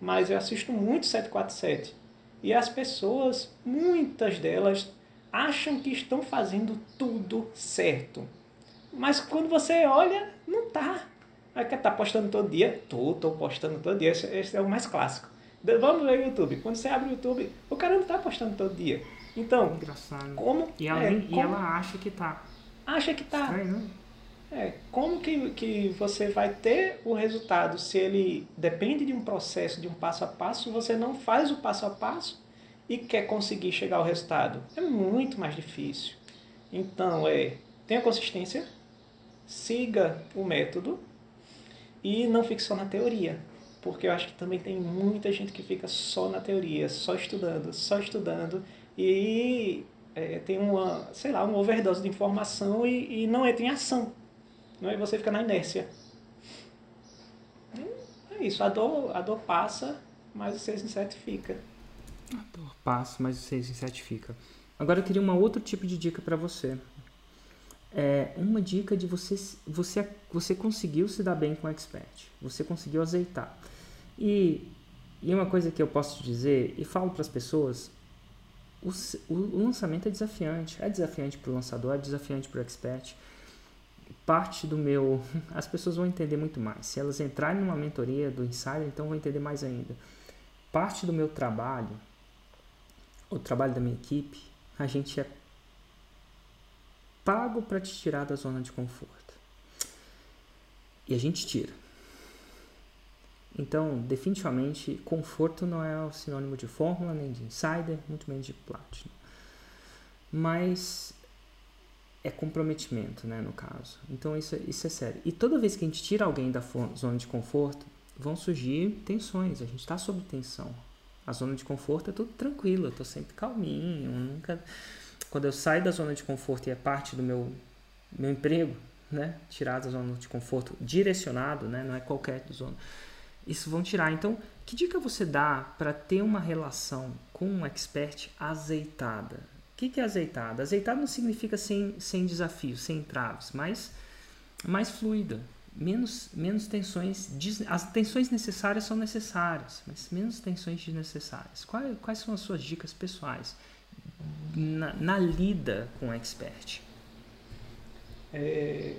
mas eu assisto muito 747. E as pessoas, muitas delas, acham que estão fazendo tudo certo. Mas quando você olha, não tá. Aí quer tá postando todo dia? Tô, tô postando todo dia. Esse, esse é o mais clássico. Vamos ver o YouTube. Quando você abre o YouTube, o cara não tá postando todo dia. Então, Engraçado. como. E ela, é, como, e ela acha que tá. Acha que tá. Estranho, né? É, como que, que você vai ter o resultado se ele depende de um processo, de um passo a passo, você não faz o passo a passo e quer conseguir chegar ao resultado, é muito mais difícil. Então, é, tenha consistência, siga o método e não fique só na teoria. Porque eu acho que também tem muita gente que fica só na teoria, só estudando, só estudando e é, tem uma, sei lá, uma overdose de informação e, e não entra em ação. Não é? Você fica na inércia. É isso, a dor, a dor passa, mas o 6 em 7 fica. A dor passa, mas o 6 em 7 fica. Agora eu queria um outro tipo de dica para você. É uma dica de você, você, você conseguiu se dar bem com o expert. Você conseguiu azeitar. E, e uma coisa que eu posso dizer, e falo para as pessoas, o, o, lançamento é desafiante. É desafiante para o lançador, é desafiante para o expert. Parte do meu. <laughs> As pessoas vão entender muito mais. Se elas entrarem numa mentoria do Insider, então vão entender mais ainda. Parte do meu trabalho, o trabalho da minha equipe, a gente é pago para te tirar da zona de conforto. E a gente tira. Então, definitivamente, conforto não é o sinônimo de fórmula, nem de insider, muito menos de platinum. Mas é comprometimento, né, no caso. Então, isso, isso é sério. E toda vez que a gente tira alguém da zona de conforto, vão surgir tensões. A gente está sob tensão. A zona de conforto é tudo tranquilo, eu estou sempre calminho, nunca... Quando eu saio da zona de conforto e é parte do meu, meu emprego, né, tirar da zona de conforto direcionado, né, não é qualquer zona isso vão tirar. Então, que dica você dá para ter uma relação com um expert azeitada? Que, que é azeitada? Azeitada não significa sem, sem desafios, sem entraves, mas mais fluida, menos, menos tensões. As tensões necessárias são necessárias, mas menos tensões desnecessárias. Quais, quais são as suas dicas pessoais na, na lida com o expert? É,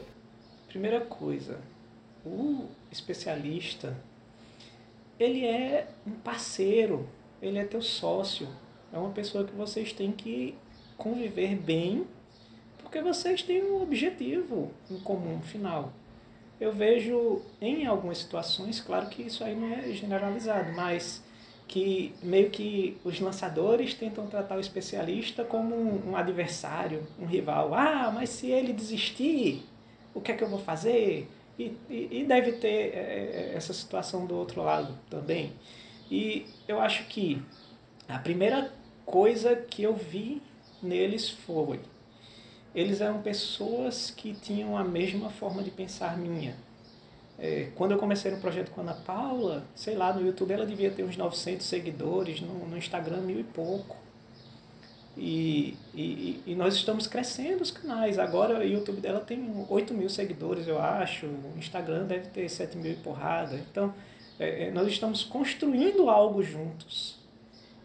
primeira coisa, o especialista ele é um parceiro, ele é teu sócio, é uma pessoa que vocês têm que conviver bem, porque vocês têm um objetivo em comum final. Eu vejo em algumas situações, claro que isso aí não é generalizado, mas que meio que os lançadores tentam tratar o especialista como um, adversário, um rival. Ah, mas se ele desistir, o que é que eu vou fazer? E, e, deve ter é, é, essa situação do outro lado também. E eu acho que a primeira coisa que eu vi neles foi eles eram pessoas que tinham a mesma forma de pensar minha. É, quando eu comecei no projeto com a Ana Paula, sei lá, no YouTube ela devia ter uns 900 seguidores, no, no Instagram mil e pouco. E, e, e, nós estamos crescendo os canais. Agora o YouTube dela tem 8 mil seguidores, eu acho. O Instagram deve ter 7 mil e porrada. Então, é, é, nós estamos construindo algo juntos.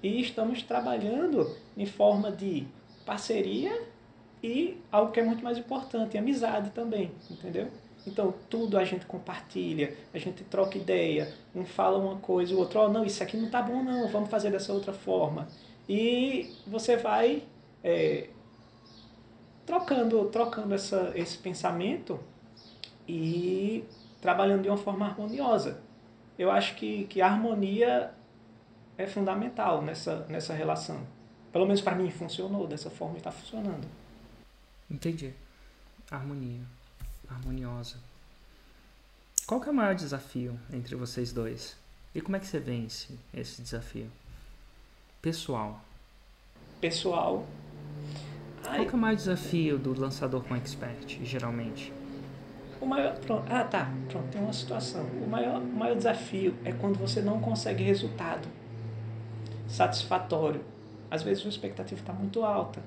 E estamos trabalhando em forma de parceria e algo que é muito mais importante, amizade também, entendeu? Então, tudo a gente compartilha, a gente troca ideia, um fala uma coisa, o outro, oh, não, isso aqui não tá bom não, vamos fazer dessa outra forma. E você vai é, trocando, trocando essa, esse pensamento e trabalhando de uma forma harmoniosa. Eu acho que, que a harmonia é fundamental nessa, nessa relação. Pelo menos para mim funcionou dessa forma e está funcionando. Entendi. Harmonia. Harmoniosa. Qual que é o maior desafio entre vocês dois? E como é que você vence esse desafio? Pessoal. Pessoal. Ai. Qual que é o maior desafio do lançador com expert, geralmente? O maior, pronto, ah, tá, pronto, tem uma situação. O maior, o maior desafio é quando você não consegue resultado satisfatório. Às vezes a expectativa está muito alta.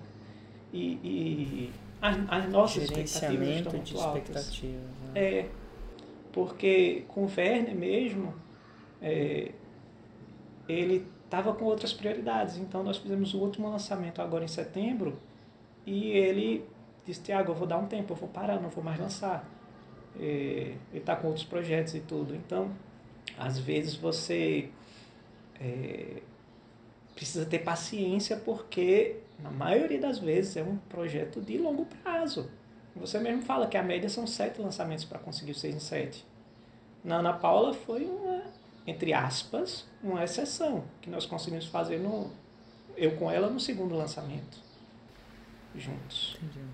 E, e as, as nossas expectativas estão muito altas. Né? É, porque com o Werner mesmo, é, ele estava com outras prioridades. Então nós fizemos o último lançamento agora em setembro e ele disse, Tiago, eu vou dar um tempo, eu vou parar, não vou mais lançar. É, ele está com outros projetos e tudo. Então, às vezes você é, precisa ter paciência porque, na maioria das vezes, é um projeto de longo prazo. Você mesmo fala que a média são sete lançamentos para conseguir o 6 em 7. Na Ana Paula foi uma entre aspas, uma exceção que nós conseguimos fazer no. eu com ela no segundo lançamento. Juntos. Entendi.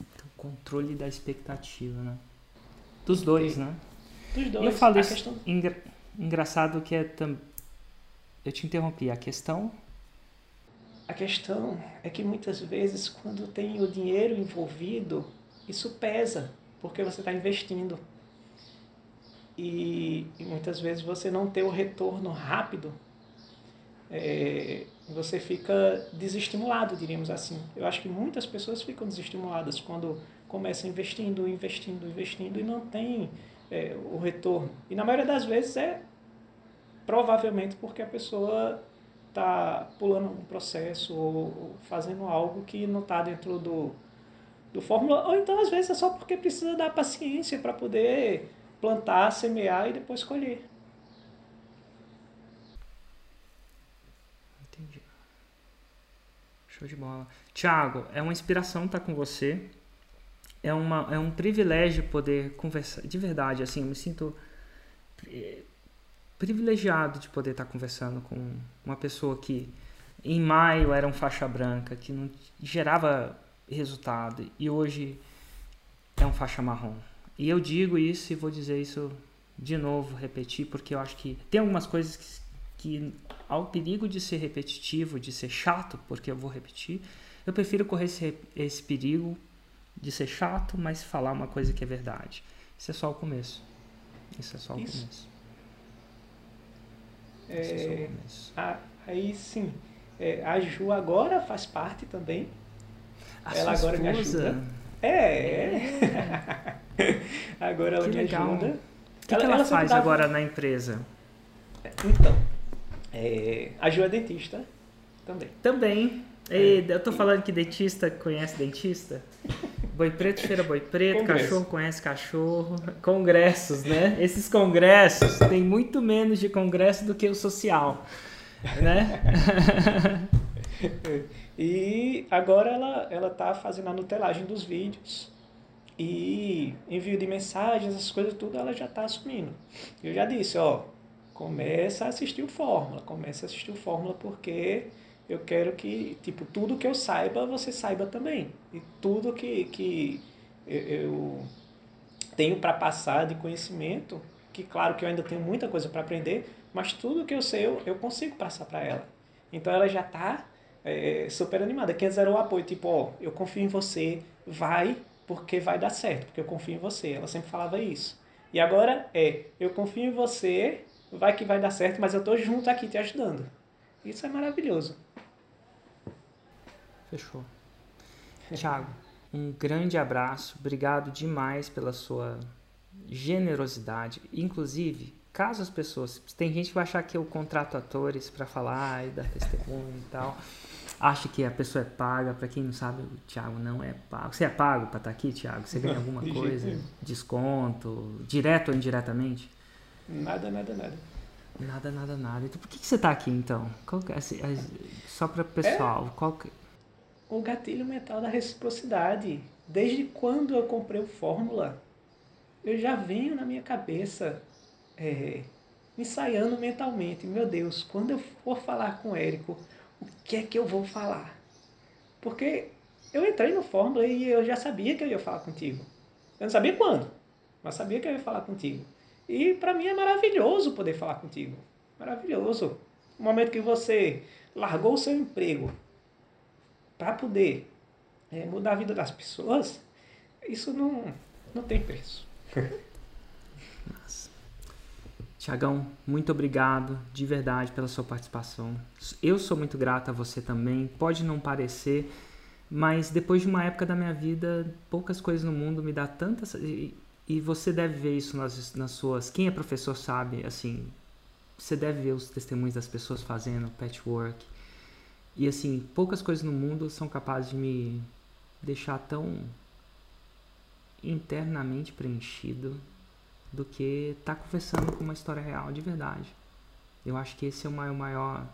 Então, controle da expectativa, né? Dos dois, né? Dos dois. E eu falo a isso, questão... engra... engraçado que é tam... Eu te interrompi, a questão... A questão é que muitas vezes quando tem o dinheiro envolvido, isso pesa, porque você está investindo. E, e, muitas vezes você não tem o retorno rápido, é, você fica desestimulado, diríamos assim. Eu acho que muitas pessoas ficam desestimuladas quando começam investindo, investindo, investindo e não tem é, o retorno. E na maioria das vezes é provavelmente porque a pessoa está pulando um processo ou fazendo algo que não está dentro do, do fórmula, ou então às vezes é só porque precisa dar paciência para poder plantar, semear e depois colher. Entendi. Show de bola. Tiago, é uma inspiração estar com você. É, uma, é um privilégio poder conversar. De verdade, assim, eu me sinto eh, privilegiado de poder estar conversando com uma pessoa que em maio era um faixa branca, que não gerava resultado e hoje é um faixa marrom. E eu digo isso e vou dizer isso de novo, repetir, porque eu acho que tem algumas coisas que, que ao perigo de ser repetitivo, de ser chato, porque eu vou repetir, eu prefiro correr esse, esse perigo de ser chato, mas falar uma coisa que é verdade. Isso é só o começo. Isso é só o isso. começo. É. A, aí sim, é, a Ju agora faz parte também. A ela agora esposa. me ajuda. É. é. <laughs> agora ela que me legal. ajuda. O que ela, que ela, ela faz agora na empresa? Então, é, a Ju é dentista também. Também. É. eu tô falando que dentista conhece dentista? <laughs> Boi preto cheira boi preto, Congresso. cachorro conhece cachorro. Congressos, né? Esses congressos tem muito menos de congresso do que o social, né? <laughs> e agora ela ela tá fazendo a nutelagem dos vídeos e envio de mensagens, essas coisas tudo, ela já está assumindo. Eu já disse, ó, começa a assistir o Fórmula, começa a assistir o Fórmula porque eu quero que, tipo, tudo que eu saiba, você saiba também. E tudo que, que eu tenho para passar de conhecimento, que claro que eu ainda tenho muita coisa para aprender, mas tudo que eu sei eu, eu consigo passar para ela. Então ela já está é, super animada. Quem zerou o apoio, tipo, ó, eu confio em você, vai, porque vai dar certo, porque eu confio em você. Ela sempre falava isso. E agora é, eu confio em você, vai que vai dar certo, mas eu tô junto aqui te ajudando. Isso é maravilhoso. Fechou. Tiago, um grande abraço. Obrigado demais pela sua generosidade. Inclusive, caso as pessoas. Tem gente que vai achar que eu contrato atores para falar e dar testemunho e tal acha que a pessoa é paga. Para quem não sabe, o Thiago não é pago. Você é pago para estar tá aqui, Thiago? Você ganha alguma <laughs> coisa? Desconto? Direto ou indiretamente? Nada, nada, nada. Nada, nada, nada. Então por que, que você está aqui então? É, assim, só para pessoal, é qual que... o gatilho mental da reciprocidade. Desde quando eu comprei o Fórmula, eu já venho na minha cabeça é, ensaiando mentalmente. Meu Deus, quando eu for falar com o Érico, o que é que eu vou falar? Porque eu entrei no Fórmula e eu já sabia que eu ia falar contigo. Eu não sabia quando, mas sabia que eu ia falar contigo. E para mim é maravilhoso poder falar contigo. Maravilhoso. O momento que você largou o seu emprego para poder é, mudar a vida das pessoas, isso não, não tem preço. Tiagão, muito obrigado de verdade pela sua participação. Eu sou muito grato a você também. Pode não parecer, mas depois de uma época da minha vida, poucas coisas no mundo me dá tantas. E, e você deve ver isso nas, nas suas. Quem é professor sabe, assim, você deve ver os testemunhos das pessoas fazendo patchwork. E assim, poucas coisas no mundo são capazes de me deixar tão internamente preenchido do que estar tá conversando com uma história real de verdade. Eu acho que esse é o maior, maior.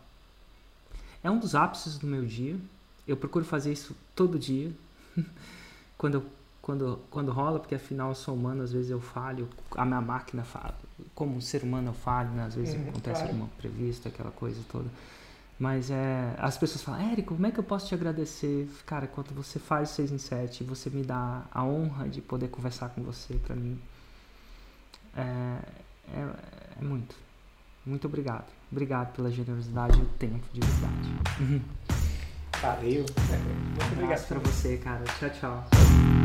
É um dos ápices do meu dia. Eu procuro fazer isso todo dia. <laughs> quando, quando, quando rola, porque afinal eu sou humano, às vezes eu falho, a minha máquina fala. Como ser humano eu falho, né? às vezes uhum, acontece claro. alguma previsto, aquela coisa toda. Mas é, as pessoas falam, Érico, como é que eu posso te agradecer? Cara, quando você faz 6 em 7, você me dá a honra de poder conversar com você, para mim. É, é, é, muito. Muito obrigado. Obrigado pela generosidade e o tempo, de verdade. Valeu. Muito um obrigado pra você, cara. Tchau, tchau.